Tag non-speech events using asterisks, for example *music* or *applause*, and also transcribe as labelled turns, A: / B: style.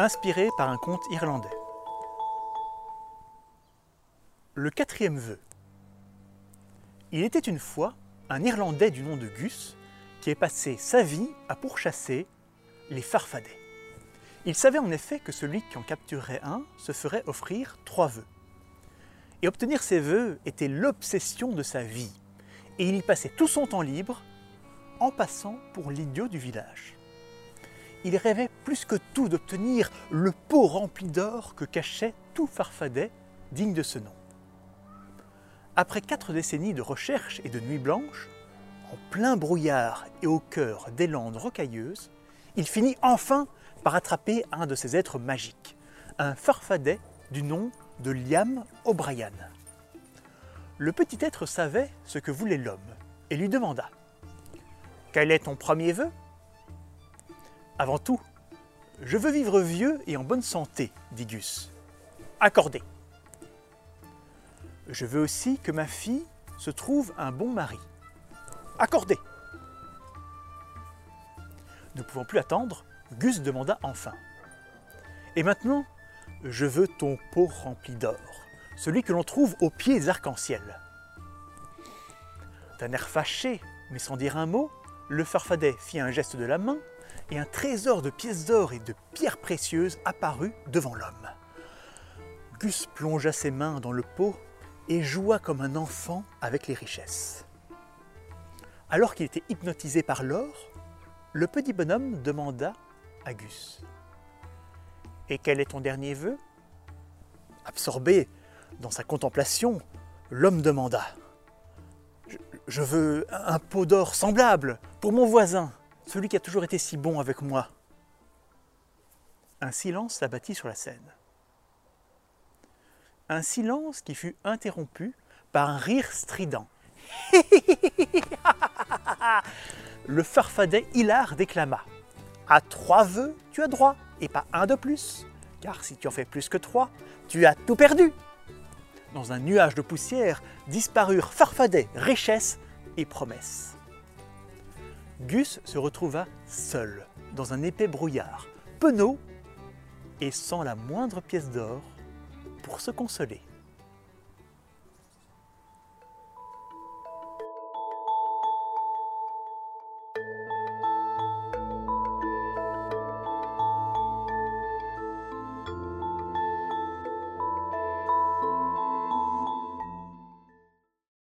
A: inspiré par un conte irlandais. Le quatrième vœu. Il était une fois un Irlandais du nom de Gus qui est passé sa vie à pourchasser les farfadets. Il savait en effet que celui qui en capturerait un se ferait offrir trois vœux. Et obtenir ces vœux était l'obsession de sa vie. Et il y passait tout son temps libre en passant pour l'idiot du village. Il rêvait plus que tout d'obtenir le pot rempli d'or que cachait tout farfadet digne de ce nom. Après quatre décennies de recherche et de nuits blanches, en plein brouillard et au cœur des landes rocailleuses, il finit enfin par attraper un de ces êtres magiques, un farfadet du nom de Liam O'Brien. Le petit être savait ce que voulait l'homme et lui demanda Quel est ton premier vœu? Avant tout, je veux vivre vieux et en bonne santé, dit Gus. Accordé. Je veux aussi que ma fille se trouve un bon mari. Accordé. Ne pouvant plus attendre, Gus demanda enfin. Et maintenant, je veux ton pot rempli d'or, celui que l'on trouve au pied des arcs-en-ciel. D'un air fâché, mais sans dire un mot, le farfadet fit un geste de la main et un trésor de pièces d'or et de pierres précieuses apparut devant l'homme. Gus plongea ses mains dans le pot et joua comme un enfant avec les richesses. Alors qu'il était hypnotisé par l'or, le petit bonhomme demanda à Gus Et quel est ton dernier vœu? Absorbé dans sa contemplation, l'homme demanda je, veux un pot d'or semblable pour mon voisin, celui qui a toujours été si bon avec moi. Un silence s'abattit sur la scène. Un silence qui fut interrompu par un rire strident. *laughs* Le farfadet hilar déclama À trois vœux, tu as droit, et pas un de plus. Car si tu en fais plus que trois, tu as tout perdu. Dans un nuage de poussière disparurent farfadet, richesse et promesse. Gus se retrouva seul, dans un épais brouillard, penaud et sans la moindre pièce d'or pour se consoler.